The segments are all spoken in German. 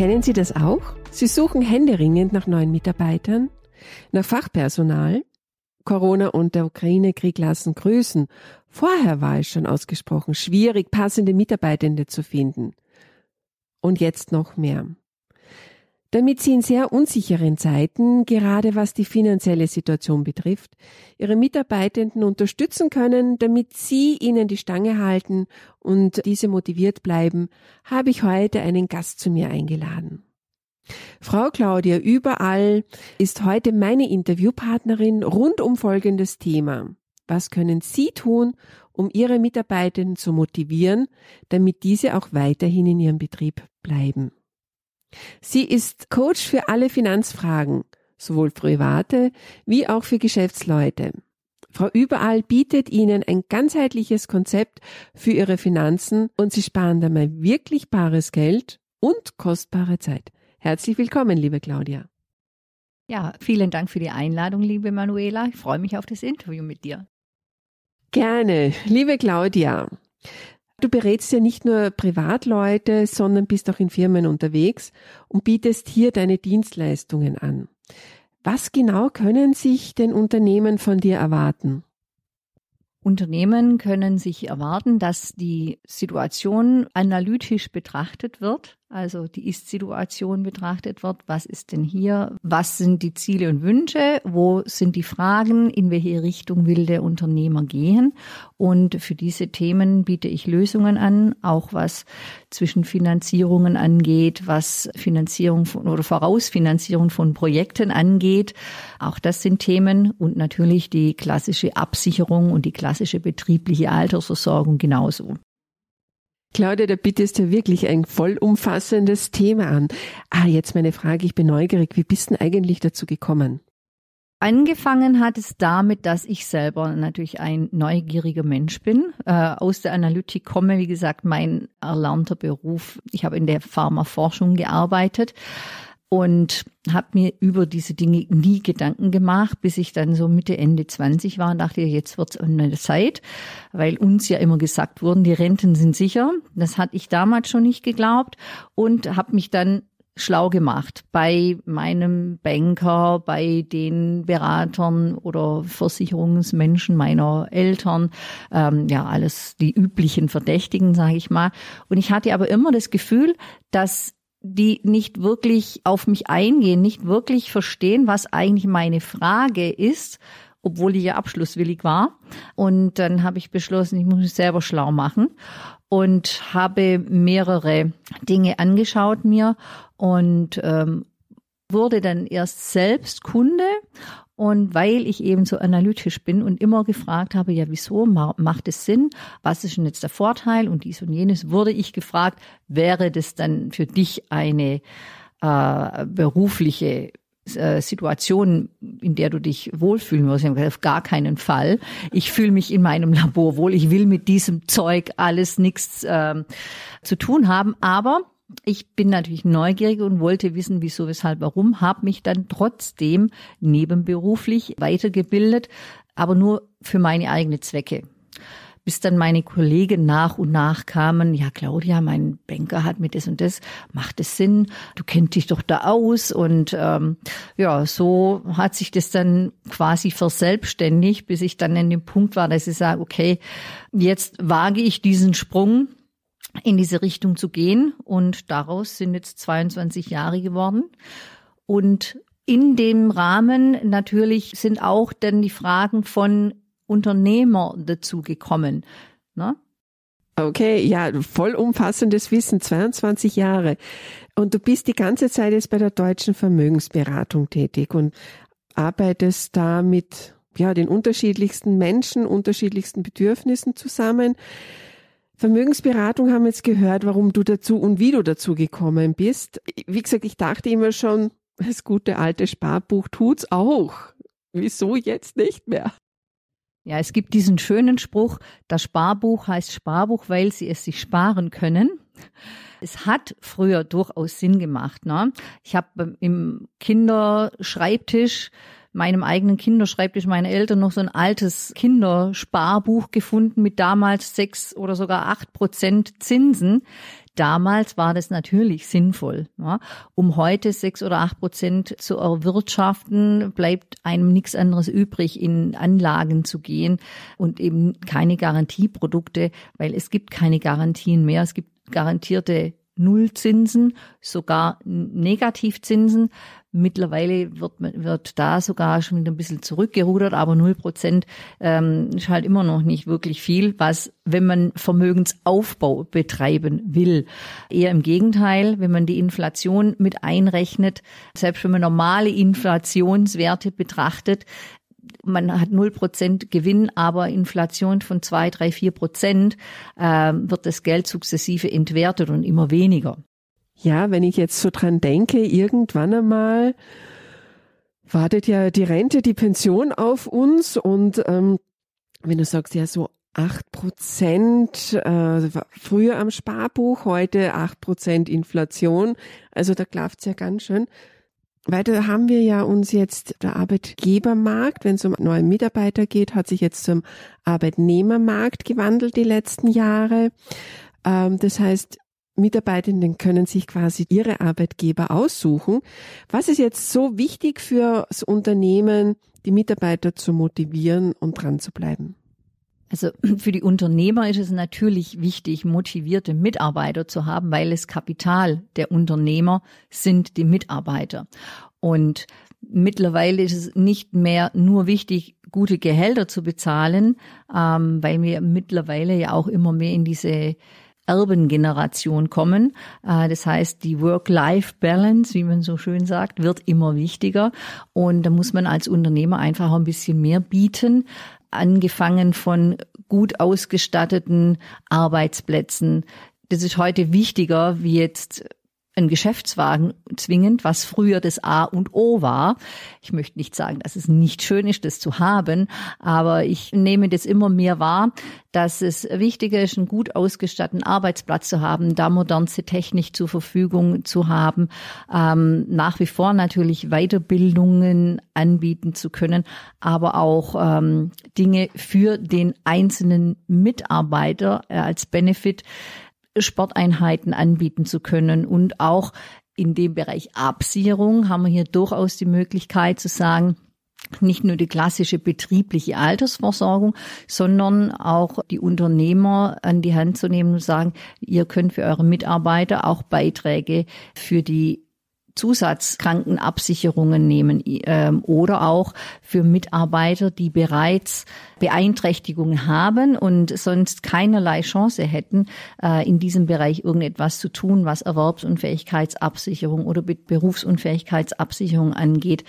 Kennen Sie das auch? Sie suchen händeringend nach neuen Mitarbeitern, nach Fachpersonal. Corona und der Ukraine-Krieg lassen grüßen. Vorher war es schon ausgesprochen schwierig, passende Mitarbeitende zu finden. Und jetzt noch mehr. Damit Sie in sehr unsicheren Zeiten, gerade was die finanzielle Situation betrifft, Ihre Mitarbeitenden unterstützen können, damit Sie ihnen die Stange halten und diese motiviert bleiben, habe ich heute einen Gast zu mir eingeladen. Frau Claudia Überall ist heute meine Interviewpartnerin rund um folgendes Thema. Was können Sie tun, um Ihre Mitarbeitenden zu motivieren, damit diese auch weiterhin in Ihrem Betrieb bleiben? Sie ist Coach für alle Finanzfragen, sowohl private wie auch für Geschäftsleute. Frau Überall bietet Ihnen ein ganzheitliches Konzept für Ihre Finanzen und Sie sparen dabei wirklich bares Geld und kostbare Zeit. Herzlich willkommen, liebe Claudia. Ja, vielen Dank für die Einladung, liebe Manuela. Ich freue mich auf das Interview mit dir. Gerne, liebe Claudia. Du berätst ja nicht nur Privatleute, sondern bist auch in Firmen unterwegs und bietest hier deine Dienstleistungen an. Was genau können sich denn Unternehmen von dir erwarten? Unternehmen können sich erwarten, dass die Situation analytisch betrachtet wird also die Ist-Situation betrachtet wird. Was ist denn hier? Was sind die Ziele und Wünsche? Wo sind die Fragen? In welche Richtung will der Unternehmer gehen? Und für diese Themen biete ich Lösungen an, auch was Zwischenfinanzierungen angeht, was Finanzierung von, oder Vorausfinanzierung von Projekten angeht. Auch das sind Themen und natürlich die klassische Absicherung und die klassische betriebliche Altersversorgung genauso. Claudia, da bietest du wirklich ein vollumfassendes Thema an. Ah, jetzt meine Frage, ich bin neugierig. Wie bist du eigentlich dazu gekommen? Angefangen hat es damit, dass ich selber natürlich ein neugieriger Mensch bin, äh, aus der Analytik komme, wie gesagt, mein erlernter Beruf. Ich habe in der Pharmaforschung gearbeitet und habe mir über diese Dinge nie Gedanken gemacht, bis ich dann so Mitte, Ende 20 war und dachte, jetzt wird's eine Zeit, weil uns ja immer gesagt wurden, die Renten sind sicher. Das hatte ich damals schon nicht geglaubt und habe mich dann schlau gemacht bei meinem Banker, bei den Beratern oder Versicherungsmenschen meiner Eltern, ähm, ja alles die üblichen Verdächtigen, sage ich mal. Und ich hatte aber immer das Gefühl, dass die nicht wirklich auf mich eingehen, nicht wirklich verstehen, was eigentlich meine Frage ist, obwohl ich ja abschlusswillig war. Und dann habe ich beschlossen, ich muss mich selber schlau machen und habe mehrere Dinge angeschaut mir und ähm, wurde dann erst selbst Kunde und weil ich eben so analytisch bin und immer gefragt habe, ja, wieso macht es Sinn? Was ist denn jetzt der Vorteil? Und dies und jenes wurde ich gefragt, wäre das dann für dich eine äh, berufliche äh, Situation, in der du dich wohlfühlen wirst. Auf gar keinen Fall. Ich fühle mich in meinem Labor wohl. Ich will mit diesem Zeug alles nichts äh, zu tun haben. Aber ich bin natürlich neugierig und wollte wissen, wieso, weshalb, warum, habe mich dann trotzdem nebenberuflich weitergebildet, aber nur für meine eigenen Zwecke. Bis dann meine Kollegen nach und nach kamen, ja Claudia, mein Banker hat mir das und das, macht es Sinn, du kennst dich doch da aus. Und ähm, ja, so hat sich das dann quasi verselbstständigt, bis ich dann an dem Punkt war, dass ich sage, okay, jetzt wage ich diesen Sprung in diese Richtung zu gehen. Und daraus sind jetzt 22 Jahre geworden. Und in dem Rahmen natürlich sind auch dann die Fragen von Unternehmer dazu gekommen. Ne? Okay, ja, vollumfassendes Wissen, 22 Jahre. Und du bist die ganze Zeit jetzt bei der deutschen Vermögensberatung tätig und arbeitest da mit ja, den unterschiedlichsten Menschen, unterschiedlichsten Bedürfnissen zusammen. Vermögensberatung haben wir jetzt gehört, warum du dazu und wie du dazu gekommen bist. Wie gesagt, ich dachte immer schon, Das gute alte Sparbuch tut's auch. Wieso jetzt nicht mehr? Ja, es gibt diesen schönen Spruch, das Sparbuch heißt Sparbuch, weil sie es sich sparen können. Es hat früher durchaus Sinn gemacht. Ne? Ich habe im Kinderschreibtisch meinem eigenen Kinderschreibtisch meiner Eltern noch so ein altes Kindersparbuch gefunden mit damals sechs oder sogar acht Prozent Zinsen. Damals war das natürlich sinnvoll. Ja. Um heute sechs oder acht Prozent zu erwirtschaften, bleibt einem nichts anderes übrig, in Anlagen zu gehen und eben keine Garantieprodukte, weil es gibt keine Garantien mehr. Es gibt garantierte Nullzinsen, sogar Negativzinsen. Mittlerweile wird, wird da sogar schon wieder ein bisschen zurückgerudert, aber null Prozent ähm, ist halt immer noch nicht wirklich viel, was, wenn man Vermögensaufbau betreiben will. Eher im Gegenteil, wenn man die Inflation mit einrechnet, selbst wenn man normale Inflationswerte betrachtet, man hat null Prozent Gewinn, aber Inflation von zwei, drei, vier Prozent, äh, wird das Geld sukzessive entwertet und immer weniger. Ja, wenn ich jetzt so dran denke, irgendwann einmal wartet ja die Rente, die Pension auf uns und ähm, wenn du sagst, ja so acht Prozent äh, früher am Sparbuch, heute acht Prozent Inflation, also da klafft's ja ganz schön. Weiter haben wir ja uns jetzt der Arbeitgebermarkt, wenn es um neue Mitarbeiter geht, hat sich jetzt zum Arbeitnehmermarkt gewandelt die letzten Jahre. Ähm, das heißt, Mitarbeitenden können sich quasi ihre Arbeitgeber aussuchen. Was ist jetzt so wichtig für das Unternehmen, die Mitarbeiter zu motivieren und dran zu bleiben? Also für die Unternehmer ist es natürlich wichtig, motivierte Mitarbeiter zu haben, weil das Kapital der Unternehmer sind die Mitarbeiter. Und mittlerweile ist es nicht mehr nur wichtig, gute Gehälter zu bezahlen, ähm, weil wir mittlerweile ja auch immer mehr in diese Erbengeneration kommen. Äh, das heißt, die Work-Life-Balance, wie man so schön sagt, wird immer wichtiger. Und da muss man als Unternehmer einfach ein bisschen mehr bieten angefangen von gut ausgestatteten Arbeitsplätzen. Das ist heute wichtiger wie jetzt ein Geschäftswagen zwingend, was früher das A und O war. Ich möchte nicht sagen, dass es nicht schön ist, das zu haben, aber ich nehme das immer mehr wahr, dass es wichtiger ist, einen gut ausgestatteten Arbeitsplatz zu haben, da modernste Technik zur Verfügung zu haben, ähm, nach wie vor natürlich Weiterbildungen anbieten zu können, aber auch ähm, Dinge für den einzelnen Mitarbeiter äh, als Benefit Sporteinheiten anbieten zu können. Und auch in dem Bereich Absicherung haben wir hier durchaus die Möglichkeit zu sagen, nicht nur die klassische betriebliche Altersversorgung, sondern auch die Unternehmer an die Hand zu nehmen und sagen, ihr könnt für eure Mitarbeiter auch Beiträge für die Zusatzkrankenabsicherungen nehmen ähm, oder auch für Mitarbeiter, die bereits Beeinträchtigungen haben und sonst keinerlei Chance hätten, äh, in diesem Bereich irgendetwas zu tun, was Erwerbsunfähigkeitsabsicherung oder Berufsunfähigkeitsabsicherung angeht.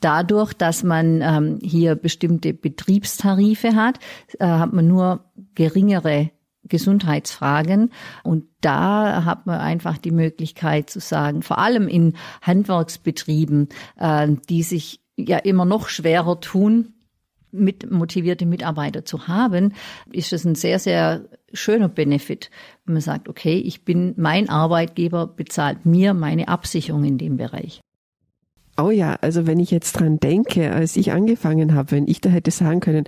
Dadurch, dass man ähm, hier bestimmte Betriebstarife hat, äh, hat man nur geringere Gesundheitsfragen. Und da hat man einfach die Möglichkeit zu sagen, vor allem in Handwerksbetrieben, äh, die sich ja immer noch schwerer tun, mit motivierte Mitarbeiter zu haben, ist es ein sehr, sehr schöner Benefit, wenn man sagt, okay, ich bin, mein Arbeitgeber bezahlt mir meine Absicherung in dem Bereich. Oh ja, also wenn ich jetzt dran denke, als ich angefangen habe, wenn ich da hätte sagen können,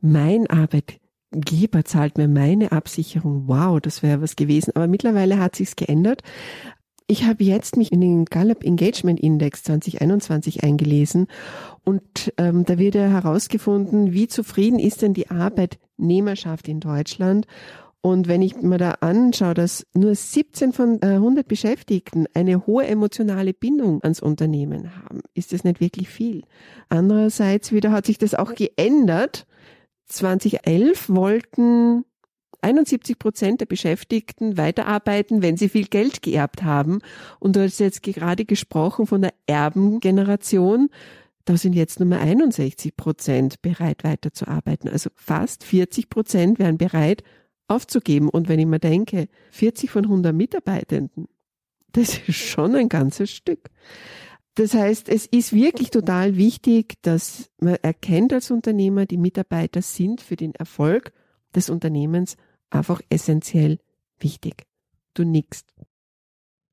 mein Arbeitgeber Geber zahlt mir meine Absicherung. Wow, das wäre was gewesen. Aber mittlerweile hat sich's geändert. Ich habe jetzt mich in den Gallup Engagement Index 2021 eingelesen und ähm, da wird ja herausgefunden, wie zufrieden ist denn die Arbeitnehmerschaft in Deutschland. Und wenn ich mir da anschaue, dass nur 17 von äh, 100 Beschäftigten eine hohe emotionale Bindung ans Unternehmen haben, ist das nicht wirklich viel. Andererseits wieder hat sich das auch geändert 2011 wollten 71 Prozent der Beschäftigten weiterarbeiten, wenn sie viel Geld geerbt haben. Und du hast jetzt gerade gesprochen von der Erbengeneration. Da sind jetzt nur mal 61 Prozent bereit weiterzuarbeiten. Also fast 40 Prozent wären bereit aufzugeben. Und wenn ich mir denke, 40 von 100 Mitarbeitenden, das ist schon ein ganzes Stück. Das heißt, es ist wirklich total wichtig, dass man erkennt als Unternehmer, die Mitarbeiter sind für den Erfolg des Unternehmens einfach essentiell wichtig. Du nickst.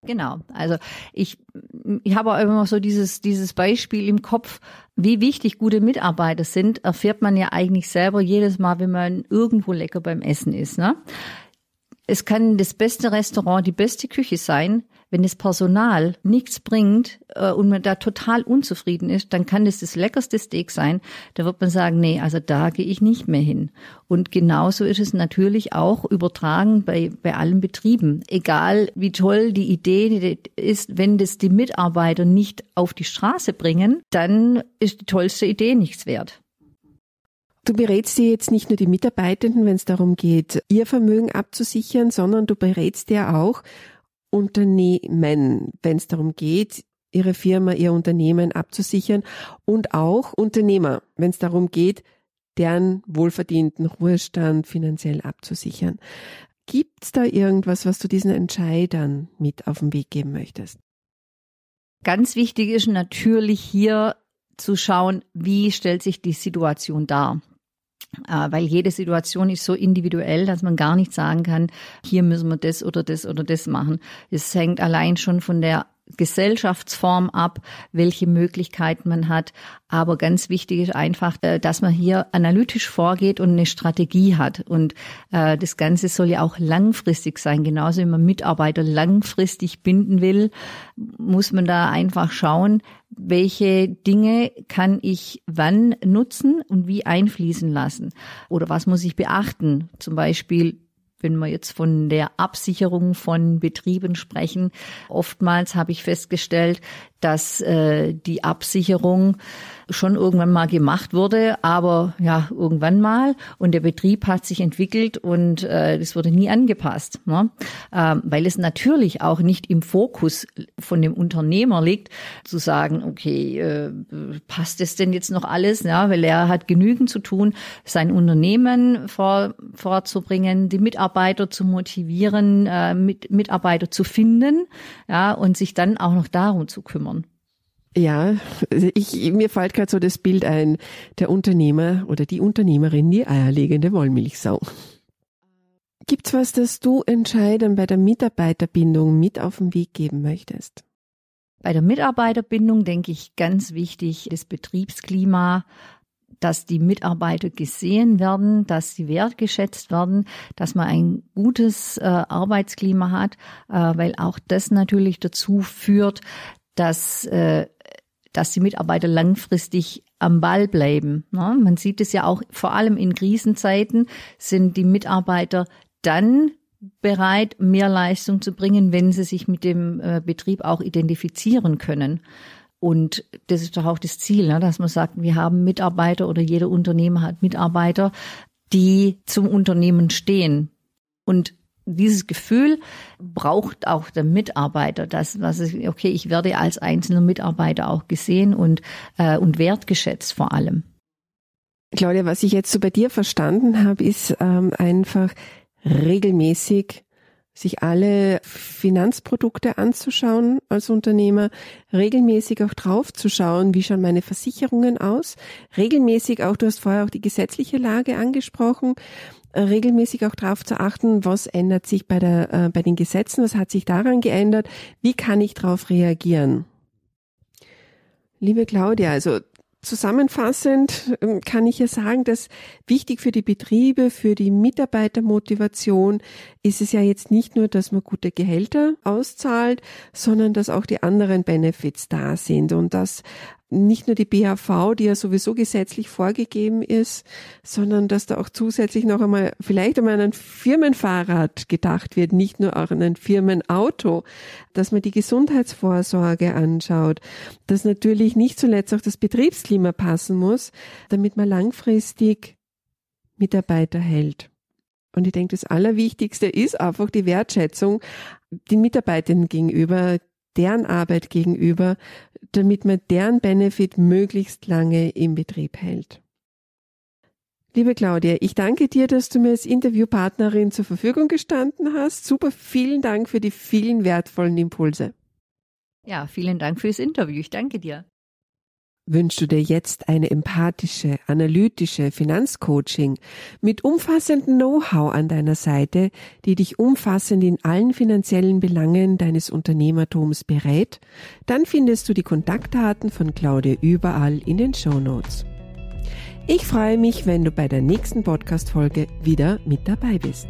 Genau. Also ich, ich habe auch immer so dieses, dieses Beispiel im Kopf, wie wichtig gute Mitarbeiter sind, erfährt man ja eigentlich selber jedes Mal, wenn man irgendwo lecker beim Essen ist. Ne? Es kann das beste Restaurant, die beste Küche sein. Wenn das Personal nichts bringt äh, und man da total unzufrieden ist, dann kann das das leckerste Steak sein. Da wird man sagen, nee, also da gehe ich nicht mehr hin. Und genauso ist es natürlich auch übertragen bei, bei allen Betrieben. Egal wie toll die Idee ist, wenn das die Mitarbeiter nicht auf die Straße bringen, dann ist die tollste Idee nichts wert. Du berätst dir jetzt nicht nur die Mitarbeitenden, wenn es darum geht, ihr Vermögen abzusichern, sondern du berätst dir auch Unternehmen, wenn es darum geht, ihre Firma, ihr Unternehmen abzusichern und auch Unternehmer, wenn es darum geht, deren wohlverdienten Ruhestand finanziell abzusichern. Gibt es da irgendwas, was du diesen Entscheidern mit auf den Weg geben möchtest? Ganz wichtig ist natürlich hier zu schauen, wie stellt sich die Situation dar. Äh, weil jede Situation ist so individuell, dass man gar nicht sagen kann, hier müssen wir das oder das oder das machen. Es hängt allein schon von der Gesellschaftsform ab, welche Möglichkeiten man hat. Aber ganz wichtig ist einfach, äh, dass man hier analytisch vorgeht und eine Strategie hat. Und äh, das Ganze soll ja auch langfristig sein. Genauso wie man Mitarbeiter langfristig binden will, muss man da einfach schauen, welche Dinge kann ich wann nutzen und wie einfließen lassen. Oder was muss ich beachten? Zum Beispiel wenn wir jetzt von der Absicherung von Betrieben sprechen, oftmals habe ich festgestellt, dass äh, die Absicherung schon irgendwann mal gemacht wurde, aber ja, irgendwann mal. Und der Betrieb hat sich entwickelt und äh, das wurde nie angepasst, ne? ähm, weil es natürlich auch nicht im Fokus von dem Unternehmer liegt, zu sagen, okay, äh, passt es denn jetzt noch alles? Ja, weil er hat genügend zu tun, sein Unternehmen vor, vorzubringen, die Mitarbeiter zu motivieren, äh, mit, Mitarbeiter zu finden, ja, und sich dann auch noch darum zu kümmern. Ja, ich, mir fällt gerade so das Bild ein, der Unternehmer oder die Unternehmerin, die eierlegende Wollmilchsau. Gibt's was, das du entscheiden bei der Mitarbeiterbindung mit auf den Weg geben möchtest? Bei der Mitarbeiterbindung denke ich ganz wichtig, das Betriebsklima, dass die Mitarbeiter gesehen werden, dass sie wertgeschätzt werden, dass man ein gutes äh, Arbeitsklima hat, äh, weil auch das natürlich dazu führt, dass äh, dass die Mitarbeiter langfristig am Ball bleiben. Ne? Man sieht es ja auch vor allem in Krisenzeiten sind die Mitarbeiter dann bereit, mehr Leistung zu bringen, wenn sie sich mit dem äh, Betrieb auch identifizieren können. Und das ist doch auch das Ziel, ne? dass man sagt, wir haben Mitarbeiter oder jeder Unternehmer hat Mitarbeiter, die zum Unternehmen stehen. Und dieses Gefühl braucht auch der Mitarbeiter, dass was ist, okay, ich werde als einzelner Mitarbeiter auch gesehen und äh, und wertgeschätzt vor allem. Claudia, was ich jetzt so bei dir verstanden habe, ist ähm, einfach regelmäßig sich alle Finanzprodukte anzuschauen als Unternehmer, regelmäßig auch drauf zu schauen, wie schauen meine Versicherungen aus, regelmäßig auch, du hast vorher auch die gesetzliche Lage angesprochen, regelmäßig auch darauf zu achten, was ändert sich bei, der, äh, bei den Gesetzen, was hat sich daran geändert, wie kann ich darauf reagieren. Liebe Claudia, also Zusammenfassend ähm, kann ich ja sagen, dass wichtig für die Betriebe, für die Mitarbeitermotivation ist es ja jetzt nicht nur, dass man gute Gehälter auszahlt, sondern dass auch die anderen Benefits da sind und dass nicht nur die BAV, die ja sowieso gesetzlich vorgegeben ist, sondern dass da auch zusätzlich noch einmal vielleicht um einen Firmenfahrrad gedacht wird, nicht nur auch an ein Firmenauto, dass man die Gesundheitsvorsorge anschaut, dass natürlich nicht zuletzt auch das Betriebsklima passen muss, damit man langfristig Mitarbeiter hält. Und ich denke, das Allerwichtigste ist einfach die Wertschätzung den Mitarbeitenden gegenüber, deren Arbeit gegenüber, damit man deren Benefit möglichst lange im Betrieb hält. Liebe Claudia, ich danke dir, dass du mir als Interviewpartnerin zur Verfügung gestanden hast. Super, vielen Dank für die vielen wertvollen Impulse. Ja, vielen Dank fürs Interview. Ich danke dir. Wünschst du dir jetzt eine empathische, analytische Finanzcoaching mit umfassendem Know-how an deiner Seite, die dich umfassend in allen finanziellen Belangen deines Unternehmertums berät? Dann findest du die Kontaktdaten von Claudia überall in den Show Notes. Ich freue mich, wenn du bei der nächsten Podcast-Folge wieder mit dabei bist.